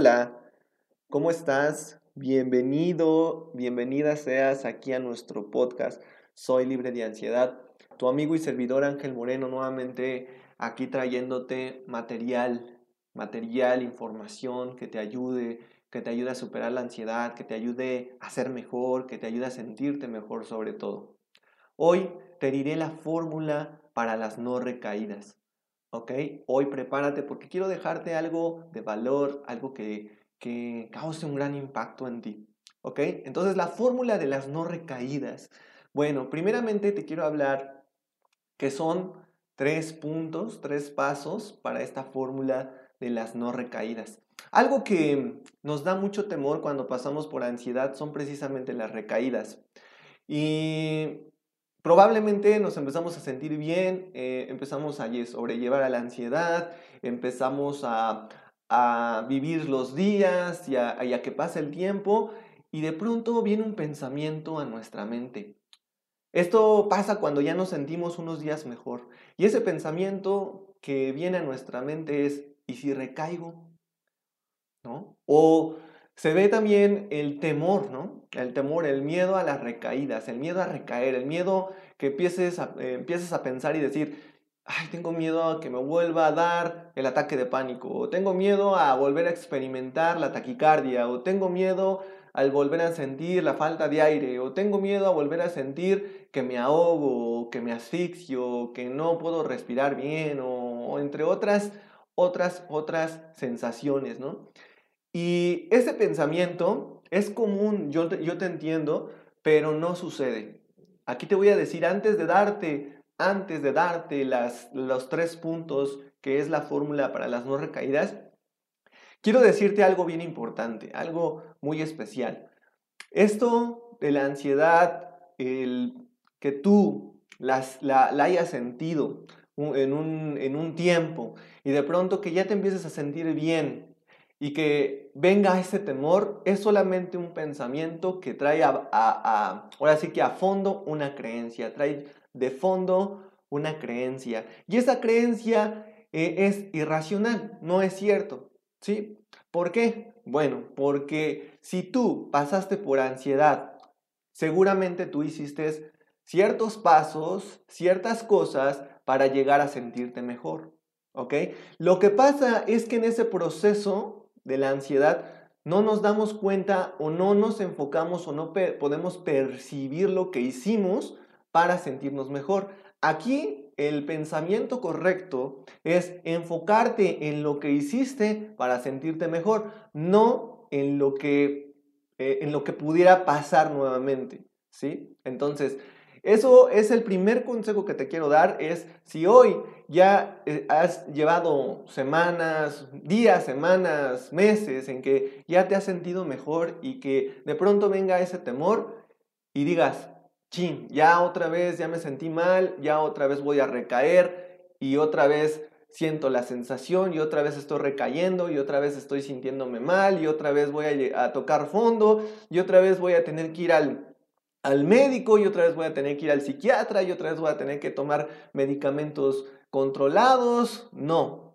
Hola, ¿cómo estás? Bienvenido, bienvenida seas aquí a nuestro podcast Soy libre de ansiedad. Tu amigo y servidor Ángel Moreno nuevamente aquí trayéndote material, material, información que te ayude, que te ayude a superar la ansiedad, que te ayude a ser mejor, que te ayude a sentirte mejor sobre todo. Hoy te diré la fórmula para las no recaídas. ¿Ok? Hoy prepárate porque quiero dejarte algo de valor, algo que, que cause un gran impacto en ti, ¿ok? Entonces, la fórmula de las no recaídas. Bueno, primeramente te quiero hablar que son tres puntos, tres pasos para esta fórmula de las no recaídas. Algo que nos da mucho temor cuando pasamos por ansiedad son precisamente las recaídas. Y probablemente nos empezamos a sentir bien, eh, empezamos a sobrellevar a la ansiedad, empezamos a, vivir los días y a, que pase el tiempo y de pronto viene un pensamiento a nuestra mente. Esto pasa cuando ya nos sentimos unos días mejor y ese pensamiento que viene a nuestra mente es, ¿y si recaigo? ¿No? O se ve también el temor, ¿no? El temor, el miedo a las recaídas, el miedo a recaer, el miedo que empieces a, eh, empieces a pensar y decir, ay, tengo miedo a que me vuelva a dar el ataque de pánico, o tengo miedo a volver a experimentar la taquicardia, o tengo miedo al volver a sentir la falta de aire, o tengo miedo a volver a sentir que me ahogo, que me asfixio, que no puedo respirar bien, o, o entre otras, otras, otras sensaciones, ¿no? Y ese pensamiento es común, yo te, yo te entiendo, pero no sucede. Aquí te voy a decir, antes de darte, antes de darte las, los tres puntos que es la fórmula para las no recaídas, quiero decirte algo bien importante, algo muy especial. Esto de la ansiedad, que tú las, la, la hayas sentido en un, en un tiempo y de pronto que ya te empieces a sentir bien, y que venga ese temor es solamente un pensamiento que trae a, ahora sí que a fondo una creencia, trae de fondo una creencia. Y esa creencia eh, es irracional, no es cierto, ¿sí? ¿Por qué? Bueno, porque si tú pasaste por ansiedad, seguramente tú hiciste ciertos pasos, ciertas cosas para llegar a sentirte mejor, ¿ok? Lo que pasa es que en ese proceso de la ansiedad, no nos damos cuenta o no nos enfocamos o no podemos percibir lo que hicimos para sentirnos mejor. Aquí el pensamiento correcto es enfocarte en lo que hiciste para sentirte mejor, no en lo que, eh, en lo que pudiera pasar nuevamente. ¿sí? Entonces, eso es el primer consejo que te quiero dar, es si hoy ya eh, has llevado semanas, días, semanas, meses en que ya te has sentido mejor y que de pronto venga ese temor y digas, chin, ya otra vez, ya me sentí mal, ya otra vez voy a recaer y otra vez siento la sensación y otra vez estoy recayendo y otra vez estoy sintiéndome mal y otra vez voy a, a tocar fondo y otra vez voy a tener que ir al al médico y otra vez voy a tener que ir al psiquiatra y otra vez voy a tener que tomar medicamentos controlados. No.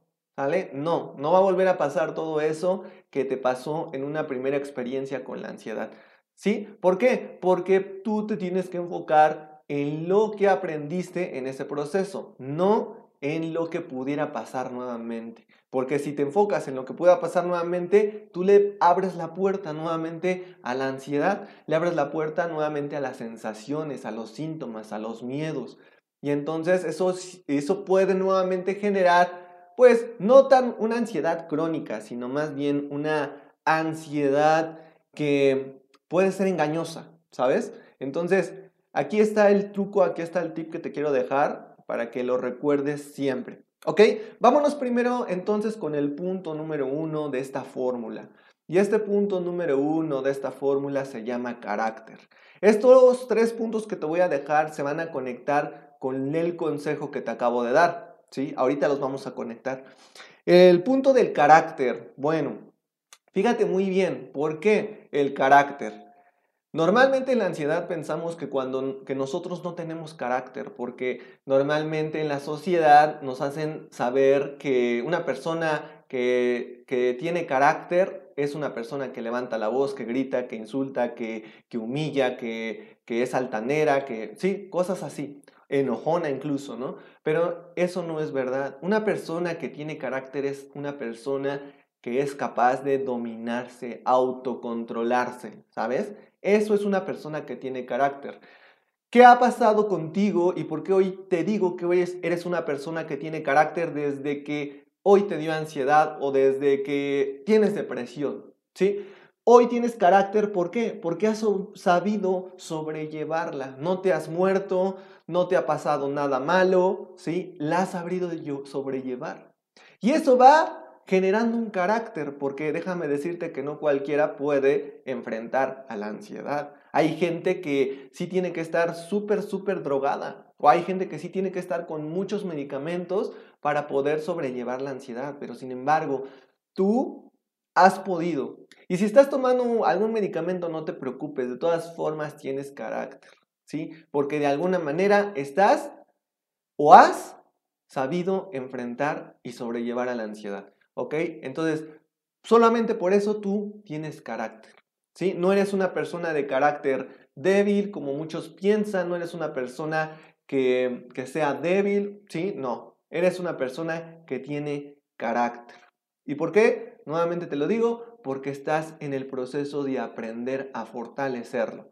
No, no va a volver a pasar todo eso que te pasó en una primera experiencia con la ansiedad. ¿Sí? ¿Por qué? Porque tú te tienes que enfocar en lo que aprendiste en ese proceso, no en lo que pudiera pasar nuevamente. Porque si te enfocas en lo que pueda pasar nuevamente, tú le abres la puerta nuevamente a la ansiedad, le abres la puerta nuevamente a las sensaciones, a los síntomas, a los miedos. Y entonces eso, eso puede nuevamente generar, pues, no tan una ansiedad crónica, sino más bien una ansiedad que puede ser engañosa, ¿sabes? Entonces, aquí está el truco, aquí está el tip que te quiero dejar para que lo recuerdes siempre. ¿Ok? Vámonos primero entonces con el punto número uno de esta fórmula. Y este punto número uno de esta fórmula se llama carácter. Estos tres puntos que te voy a dejar se van a conectar con el consejo que te acabo de dar. ¿sí? Ahorita los vamos a conectar. El punto del carácter. Bueno, fíjate muy bien, ¿por qué el carácter? Normalmente en la ansiedad pensamos que cuando que nosotros no tenemos carácter, porque normalmente en la sociedad nos hacen saber que una persona que, que tiene carácter es una persona que levanta la voz, que grita, que insulta, que, que humilla, que, que es altanera, que sí, cosas así, enojona incluso, ¿no? Pero eso no es verdad. Una persona que tiene carácter es una persona que es capaz de dominarse, autocontrolarse, ¿sabes? Eso es una persona que tiene carácter. ¿Qué ha pasado contigo y por qué hoy te digo que hoy eres una persona que tiene carácter desde que hoy te dio ansiedad o desde que tienes depresión? ¿Sí? Hoy tienes carácter, ¿por qué? Porque has sabido sobrellevarla. No te has muerto, no te ha pasado nada malo, ¿sí? La has sabido sobrellevar. Y eso va generando un carácter, porque déjame decirte que no cualquiera puede enfrentar a la ansiedad. Hay gente que sí tiene que estar súper, súper drogada, o hay gente que sí tiene que estar con muchos medicamentos para poder sobrellevar la ansiedad, pero sin embargo, tú has podido. Y si estás tomando algún medicamento, no te preocupes, de todas formas tienes carácter, ¿sí? Porque de alguna manera estás o has sabido enfrentar y sobrellevar a la ansiedad. ¿Ok? Entonces, solamente por eso tú tienes carácter. ¿Sí? No eres una persona de carácter débil, como muchos piensan, no eres una persona que, que sea débil, ¿sí? No, eres una persona que tiene carácter. ¿Y por qué? Nuevamente te lo digo, porque estás en el proceso de aprender a fortalecerlo.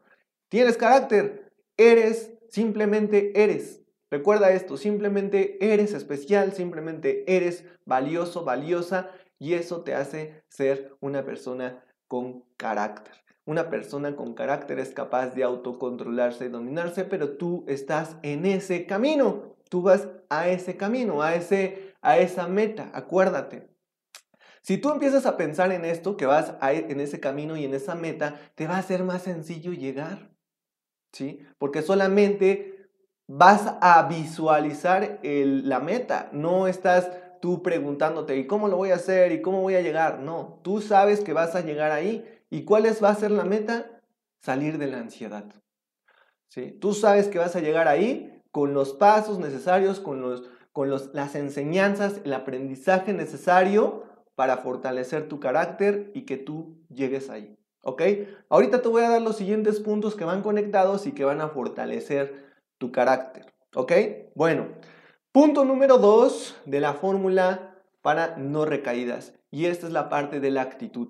Tienes carácter, eres, simplemente eres. Recuerda esto, simplemente eres especial, simplemente eres valioso, valiosa y eso te hace ser una persona con carácter. Una persona con carácter es capaz de autocontrolarse y dominarse, pero tú estás en ese camino. Tú vas a ese camino, a, ese, a esa meta, acuérdate. Si tú empiezas a pensar en esto, que vas e, en ese camino y en esa meta, te va a ser más sencillo llegar. ¿Sí? Porque solamente vas a visualizar la meta. No estás tú preguntándote, ¿y cómo lo voy a hacer? ¿Y cómo voy a llegar? No, tú sabes que vas a llegar ahí. ¿Y cuál es, va a ser la meta? Salir de la ansiedad. ¿Sí? Tú sabes que vas a llegar ahí con los pasos necesarios, con, los, con los, las enseñanzas, el aprendizaje necesario para fortalecer tu carácter y que tú llegues ahí. ¿Ok? Ahorita te voy a dar los siguientes puntos que van conectados y que van a fortalecer tu carácter. ¿Ok? Bueno, punto número dos de la fórmula para no recaídas. Y esta es la parte de la actitud.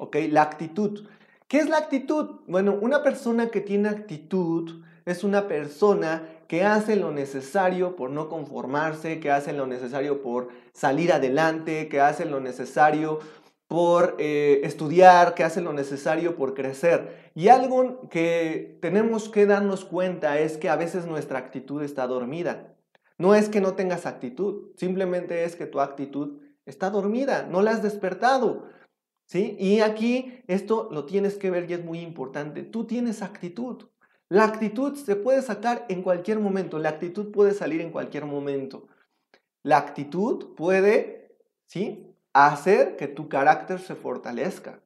¿Ok? La actitud. ¿Qué es la actitud? Bueno, una persona que tiene actitud es una persona que hace lo necesario por no conformarse, que hace lo necesario por salir adelante, que hace lo necesario por eh, estudiar, que hace lo necesario por crecer. Y algo que tenemos que darnos cuenta es que a veces nuestra actitud está dormida. No es que no tengas actitud, simplemente es que tu actitud está dormida, no la has despertado. ¿Sí? Y aquí esto lo tienes que ver y es muy importante. Tú tienes actitud. La actitud se puede sacar en cualquier momento, la actitud puede salir en cualquier momento. La actitud puede, ¿sí? Hacer que tu carácter se fortalezca.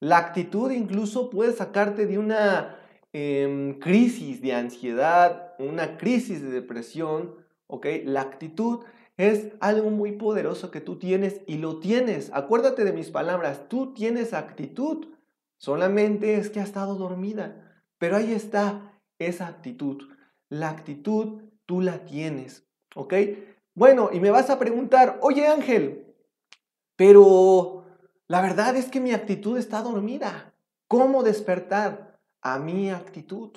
La actitud incluso puede sacarte de una em, crisis de ansiedad, una crisis de depresión, ¿ok? La actitud es algo muy poderoso que tú tienes y lo tienes. Acuérdate de mis palabras, tú tienes actitud, solamente es que ha estado dormida, pero ahí está esa actitud. La actitud tú la tienes, ¿ok? Bueno, y me vas a preguntar, oye Ángel, pero la verdad es que mi actitud está dormida. ¿Cómo despertar a mi actitud?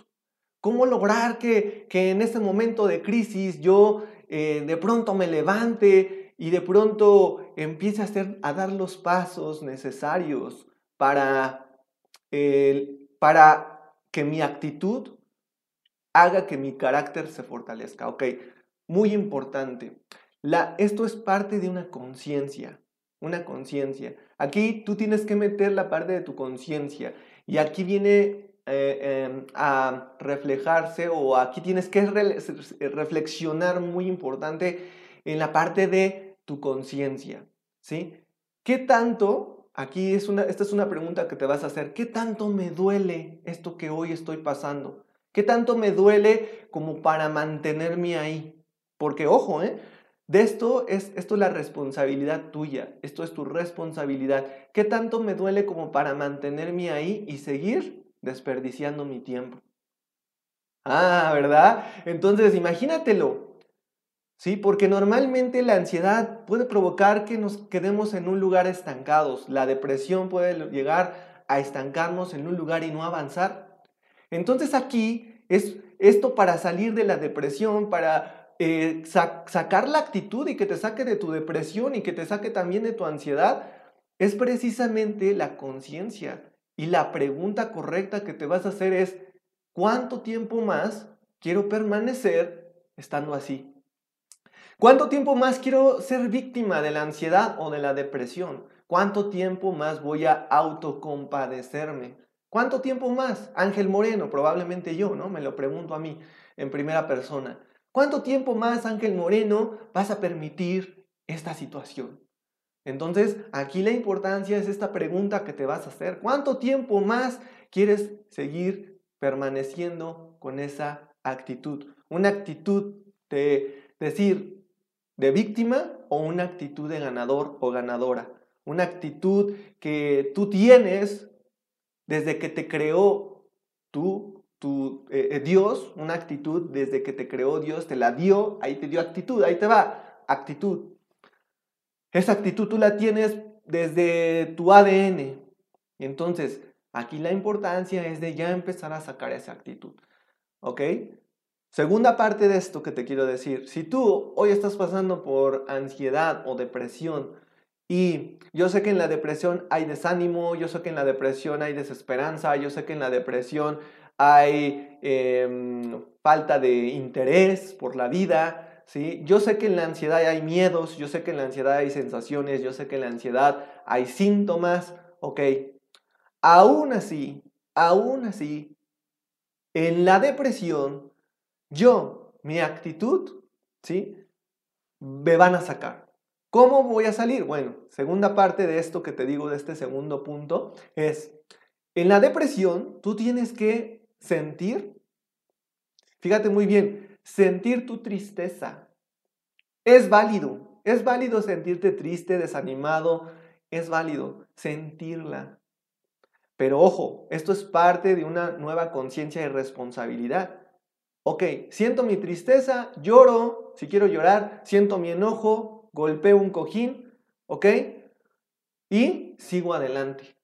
¿Cómo lograr que, en este momento de crisis yo eh, de pronto me levante y de pronto empiece a, hacer, a dar los pasos necesarios para, para que mi actitud haga que mi carácter se fortalezca? Ok, muy importante. Esto es parte de una conciencia, una conciencia. Aquí tú tienes que meter la parte de tu conciencia y aquí viene eh, em, a reflejarse o aquí tienes que reflexionar muy importante en la parte de tu conciencia, ¿sí? ¿Qué tanto, aquí es una, esta es una pregunta que te vas a hacer, ¿qué tanto me duele esto que hoy estoy pasando? ¿Qué tanto me duele como para mantenerme ahí? Porque ojo, ¿eh? De esto es, esto es la responsabilidad tuya, esto es tu responsabilidad. ¿Qué tanto me duele como para mantenerme ahí y seguir desperdiciando mi tiempo? Ah, ¿verdad? Entonces, imagínatelo. Sí, porque normalmente la ansiedad puede provocar que nos quedemos en un lugar estancados. La depresión puede llegar a estancarnos en un lugar y no avanzar. Entonces aquí es esto para salir de la depresión, para eh, sacar la actitud y que te saque de tu depresión y que te saque también de tu ansiedad, es precisamente la conciencia. Y la pregunta correcta que te vas a hacer es, ¿cuánto tiempo más quiero permanecer estando así? ¿Cuánto tiempo más quiero ser víctima de la ansiedad o de la depresión? ¿Cuánto tiempo más voy a autocompadecerme? ¿Cuánto tiempo más? Ángel Moreno, probablemente yo, ¿no? Me lo pregunto a mí en primera persona. ¿Cuánto tiempo más, Ángel Moreno, vas a permitir esta situación? Entonces, aquí la importancia es esta pregunta que te vas a hacer. ¿Cuánto tiempo más quieres seguir permaneciendo con esa actitud? Una actitud de decir de víctima o una actitud de ganador o ganadora. Una actitud que tú tienes desde que te creó tú tu eh, eh, Dios, una actitud desde que te creó Dios, te la dio, ahí te dio actitud, ahí te va, actitud. Esa actitud tú la tienes desde tu ADN. Entonces, aquí la importancia es de ya empezar a sacar esa actitud. ¿Ok? Segunda parte de esto que te quiero decir, si tú hoy estás pasando por ansiedad o depresión, y yo sé que en la depresión hay desánimo, yo sé que en la depresión hay desesperanza, yo sé que en la depresión hay em, falta de interés por la vida, ¿sí? Yo sé que en la ansiedad hay miedos, yo sé que en la ansiedad hay sensaciones, yo sé que en la ansiedad hay síntomas, ¿ok? Aún así, aún así, en la depresión, yo, mi actitud, ¿sí? Me van a sacar. ¿Cómo voy a salir? Bueno, segunda parte de esto que te digo, de este segundo punto, es, en la depresión, tú tienes que sentir, fíjate muy bien, sentir tu tristeza. Es válido, es válido sentirte triste, desanimado, es válido sentirla. Pero ojo, esto es parte de una nueva conciencia y responsabilidad. Ok, siento mi tristeza, lloro, si quiero llorar, siento mi enojo, golpeo un cojín, ¿ok? Y sigo adelante.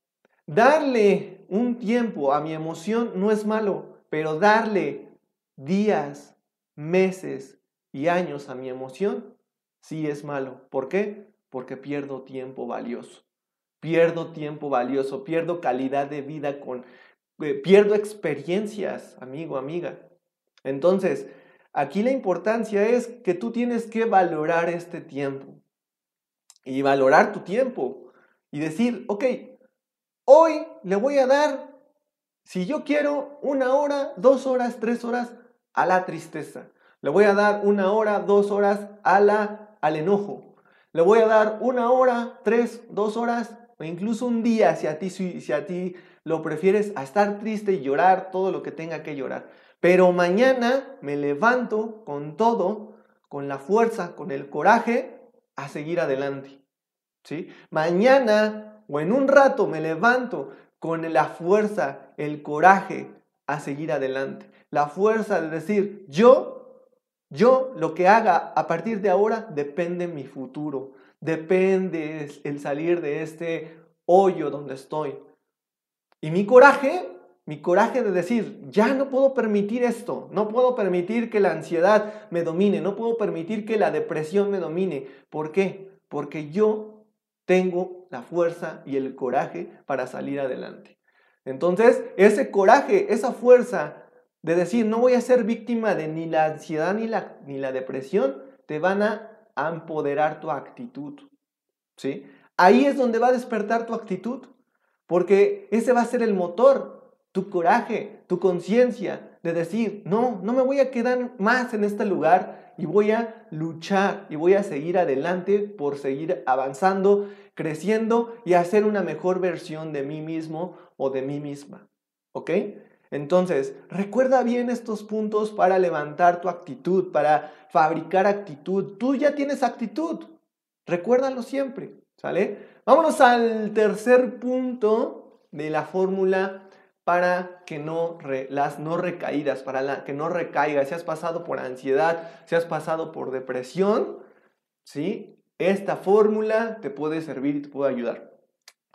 Darle un tiempo a mi emoción no es malo, pero darle días, meses y años a mi emoción sí es malo. ¿Por qué? Porque pierdo tiempo valioso. Pierdo tiempo valioso, pierdo calidad de vida con eh, pierdo experiencias, amigo, amiga. Entonces, aquí la importancia es que tú tienes que valorar este tiempo y valorar tu tiempo y decir, ok, Hoy le voy a dar, si yo quiero, una hora, dos horas, tres horas a la tristeza. Le voy a dar una hora, dos horas a la, al enojo. Le voy a dar una hora, tres, dos horas o incluso un día si a ti, si a ti lo prefieres a estar triste y llorar todo lo que tenga que llorar. Pero mañana me levanto con todo, con la fuerza, con el coraje a seguir adelante. ¿sí? Mañana o en un rato me levanto con la fuerza, el coraje a seguir adelante. La fuerza de decir, yo, yo lo que haga a partir de ahora depende mi futuro, depende el salir de este hoyo donde estoy. Y mi coraje, mi coraje de decir, ya no puedo permitir esto, no puedo permitir que la ansiedad me domine, no puedo permitir que la depresión me domine. ¿Por qué? Porque yo tengo la fuerza y el coraje para salir adelante. Entonces, ese coraje, esa fuerza de decir, no voy a ser víctima de ni la ansiedad ni la, ni la depresión, te van a empoderar tu actitud. ¿Sí? Ahí es donde va a despertar tu actitud, porque ese va a ser el motor, tu coraje, tu conciencia de decir, no, no me voy a quedar más en este lugar y voy a luchar y voy a seguir adelante por seguir avanzando, creciendo y hacer una mejor versión de mí mismo o de mí misma. ¿Ok? Entonces, recuerda bien estos puntos para levantar tu actitud, para fabricar actitud. Tú ya tienes actitud. Recuérdalo siempre. ¿Sale? Vámonos al tercer punto de la fórmula para que no las no recaídas, para que no recaigas. Si has pasado por ansiedad, si has pasado por depresión, ¿sí? Esta fórmula te puede servir y te puede ayudar.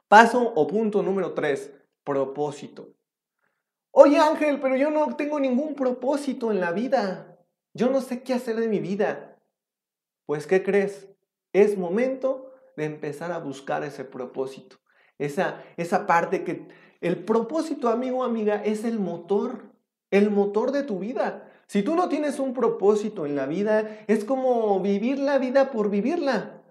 Paso o punto número tres, propósito. Oye Ángel, pero yo no tengo ningún propósito en la vida. Yo no sé qué hacer de mi vida. Pues, ¿qué crees? Es momento de empezar a buscar ese propósito. Esa, esa parte que el propósito, amigo, amiga, es el motor, el motor de tu vida. Si tú no tienes un propósito en la vida, es como vivir la vida por vivirla.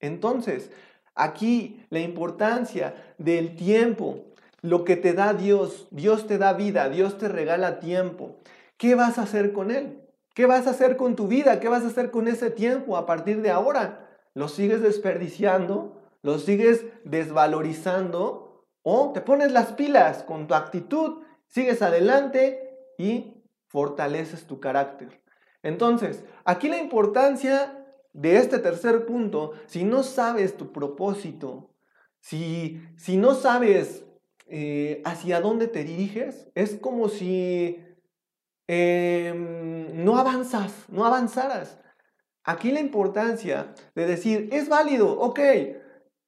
Entonces, aquí la importancia del tiempo, lo que te da Dios, Dios te da vida, Dios te regala tiempo. ¿Qué vas a hacer con él? ¿Qué vas a hacer con tu vida? ¿Qué vas a hacer con ese tiempo a partir de ahora? lo sigues desperdiciando, lo sigues desvalorizando o te pones las pilas con tu actitud, sigues adelante y fortaleces tu carácter. Entonces, aquí la importancia de este tercer punto, si no sabes tu propósito, si, si no sabes eh, hacia dónde te diriges, es como si em, no avanzas, no avanzaras. Aquí la importancia de decir, es válido, ok,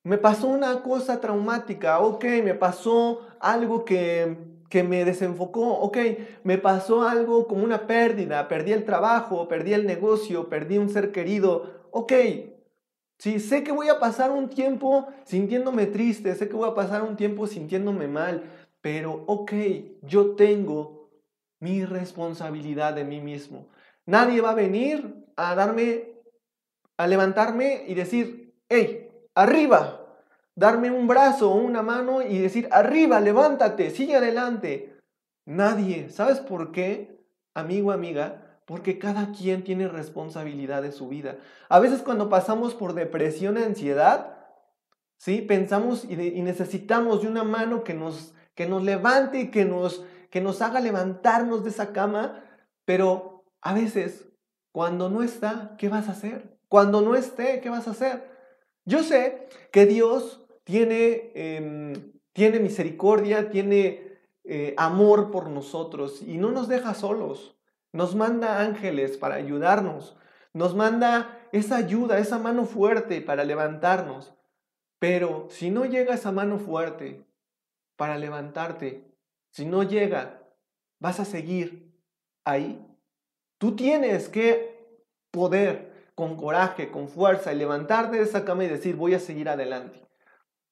me pasó una cosa traumática, ok, me pasó algo que, que me desenfocó, ok, me pasó algo como una pérdida, perdí el trabajo, perdí el negocio, perdí un ser querido, ok, sí, sé que voy a pasar un tiempo sintiéndome triste, sé que voy a pasar un tiempo sintiéndome mal, pero ok, yo tengo mi responsabilidad de mí mismo. Nadie va a venir a darme, a levantarme y decir, hey, arriba, darme un brazo o una mano y decir, arriba, levántate, sigue adelante. Nadie. ¿Sabes por qué, amigo, amiga? Porque cada quien tiene responsabilidad de su vida. A veces cuando pasamos por depresión, ansiedad, ¿sí? Pensamos y, necesitamos de una mano que nos, que nos levante y que nos, que nos haga levantarnos de esa cama, pero a veces cuando no está, ¿qué vas a hacer? Cuando no esté, ¿qué vas a hacer? Yo sé que Dios tiene, em, tiene misericordia, tiene eh, amor por nosotros y no nos deja solos. Nos manda ángeles para ayudarnos. Nos manda esa ayuda, esa mano fuerte para levantarnos. Pero si no llega esa mano fuerte para levantarte, si no llega, vas a seguir ahí Tú tienes que poder con coraje, con fuerza, y levantarte de esa cama y decir, voy a seguir adelante.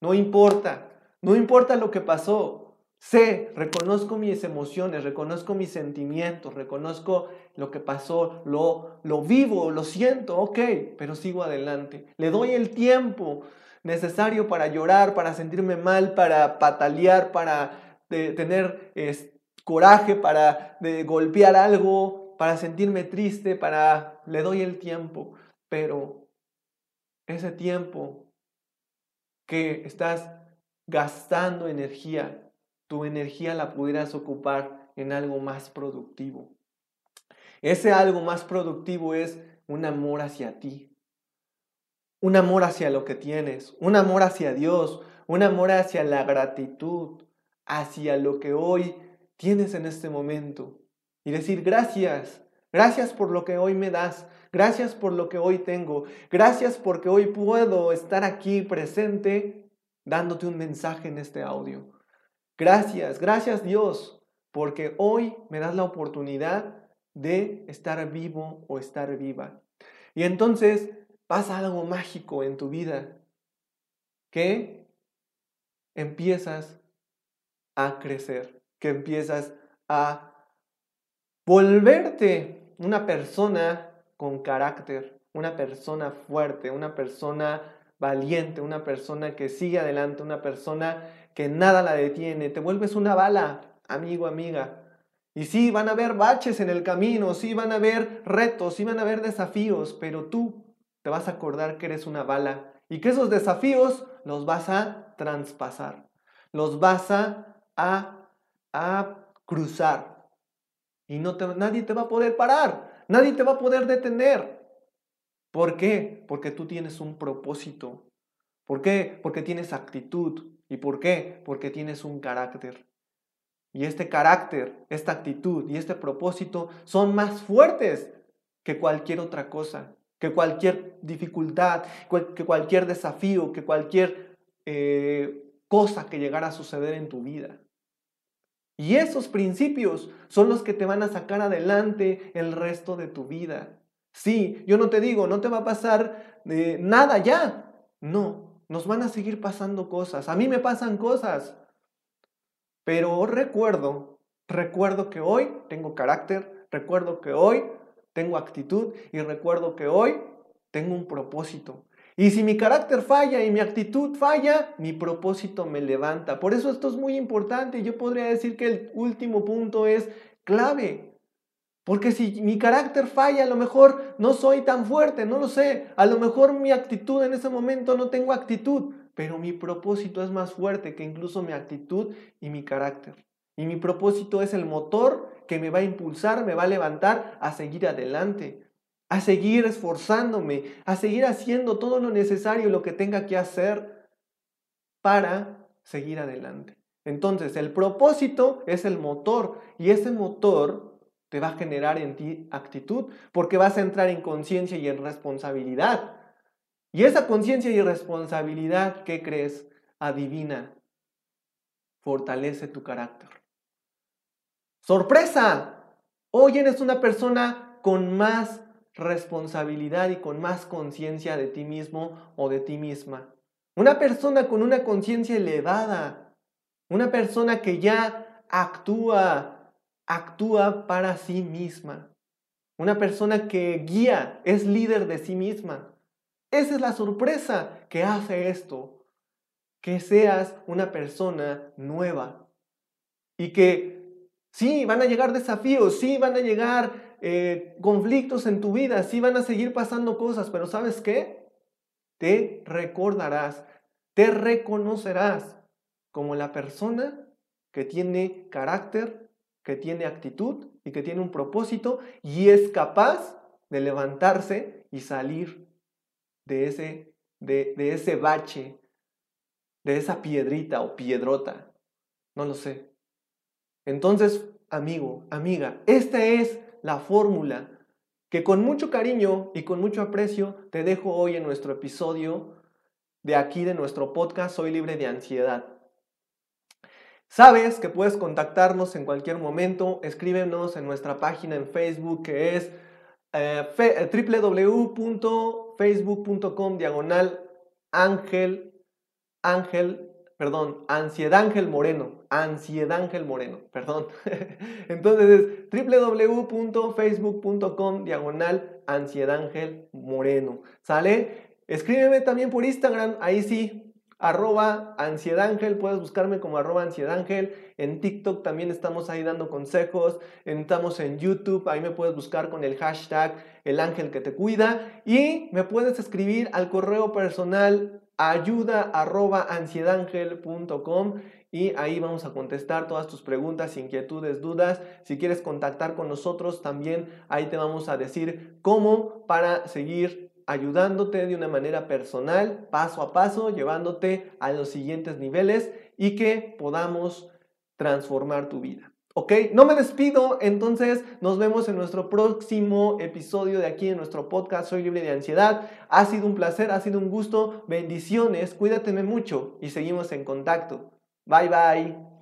No importa, no importa lo que pasó. Sé, reconozco mis emociones, reconozco mis sentimientos, reconozco lo que pasó, lo, lo vivo, lo siento, ok, pero sigo adelante. Le doy el tiempo necesario para llorar, para sentirme mal, para patalear, para tener coraje, para golpear algo, para sentirme triste, para le doy el tiempo, pero ese tiempo que estás gastando energía, tu energía la pudieras ocupar en algo más productivo. Ese algo más productivo es un amor hacia ti, un amor hacia lo que tienes, un amor hacia Dios, un amor hacia la gratitud, hacia lo que hoy tienes en este momento y decir gracias, gracias por lo que hoy me das, gracias por lo que hoy tengo, gracias porque hoy puedo estar aquí presente dándote un mensaje en este audio. Gracias, gracias Dios, porque hoy me das la oportunidad de estar vivo o estar viva. Y entonces pasa algo mágico en tu vida, que empiezas a crecer, que empiezas a volverte una persona con carácter, una persona fuerte, una persona valiente, una persona que sigue adelante, una persona que nada la detiene. Te vuelves una bala, amigo, amiga. Y sí, van a haber baches en el camino, sí, van a haber retos, sí, van a haber desafíos, pero tú te vas a acordar que eres una bala y que esos desafíos los vas a traspasar, los vas a, a, cruzar. Y no nadie te va a poder parar, nadie te va a poder detener. ¿Por qué? Porque tú tienes un propósito. ¿Por qué? Porque tienes actitud. ¿Y por qué? Porque tienes un carácter. Y este carácter, esta actitud y este propósito son más fuertes que cualquier otra cosa, que cualquier dificultad, que cualquier desafío, que cualquier eh, cosa que llegara a suceder en tu vida. Y esos principios son los que te van a sacar adelante el resto de tu vida. Sí, yo no te digo, no te va a pasar eh, nada ya. No, nos van a seguir pasando cosas. A mí me pasan cosas. Pero recuerdo, recuerdo que hoy tengo carácter, recuerdo que hoy tengo actitud y recuerdo que hoy tengo un propósito. Y si mi carácter falla y mi actitud falla, mi propósito me levanta. Por eso esto es muy importante. Yo podría decir que el último punto es clave. Porque si mi carácter falla, a lo mejor no soy tan fuerte, no lo sé. A lo mejor mi actitud en ese momento no tengo actitud, pero mi propósito es más fuerte que incluso mi actitud y mi carácter. Y mi propósito es el motor que me va a impulsar, me va a levantar a seguir adelante, a seguir esforzándome, a seguir haciendo todo lo necesario, lo que tenga que hacer para seguir adelante. Entonces, el propósito es el motor y ese motor te va a generar en ti actitud porque vas a entrar en conciencia y en responsabilidad. Y esa conciencia y responsabilidad, ¿qué crees? Adivina, fortalece tu carácter. ¡Sorpresa! Hoy eres una persona con más responsabilidad y con más conciencia de ti mismo o de ti misma. Una persona con una conciencia elevada. Una persona que ya actúa, actúa para sí misma. Una persona que guía, es líder de sí misma. Esa es la sorpresa que hace esto. Que seas una persona nueva. Y que Sí, van a llegar desafíos, sí, van a llegar eh, conflictos en tu vida, sí van a seguir pasando cosas, pero ¿sabes qué? Te recordarás, te reconocerás como la persona que tiene carácter, que tiene actitud y que tiene un propósito y es capaz de levantarse y salir de ese, de, de ese bache, de esa piedrita o piedrota. No lo sé. Entonces, amigo, amiga, esta es la fórmula que con mucho cariño y con mucho aprecio te dejo hoy en nuestro episodio de aquí de nuestro podcast Soy libre de ansiedad. Sabes que puedes contactarnos en cualquier momento, escríbenos en nuestra página en Facebook que es eh, eh, www.facebook.com diagonal ángel ángel perdón, Ansiedad Ángel Moreno, Ansiedad Ángel Moreno, perdón. Entonces es www.facebook.com diagonal Ansiedad Ángel Moreno, ¿sale? Escríbeme también por Instagram, ahí sí, arroba Ansiedad Ángel, puedes buscarme como arroba Ansiedad Ángel, en TikTok también estamos ahí dando consejos, estamos en YouTube, ahí me puedes buscar con el hashtag el ángel que te cuida y me puedes escribir al correo personal ayuda arroba y ahí vamos a contestar todas tus preguntas, inquietudes, dudas. Si quieres contactar con nosotros también ahí te vamos a decir cómo para seguir ayudándote de una manera personal, paso a paso, llevándote a los siguientes niveles y que podamos transformar tu vida. ¿Ok? No me despido, entonces nos vemos en nuestro próximo episodio de aquí en nuestro podcast Soy libre de ansiedad. Ha sido un placer, ha sido un gusto. Bendiciones, cuídateme mucho y seguimos en contacto. Bye bye.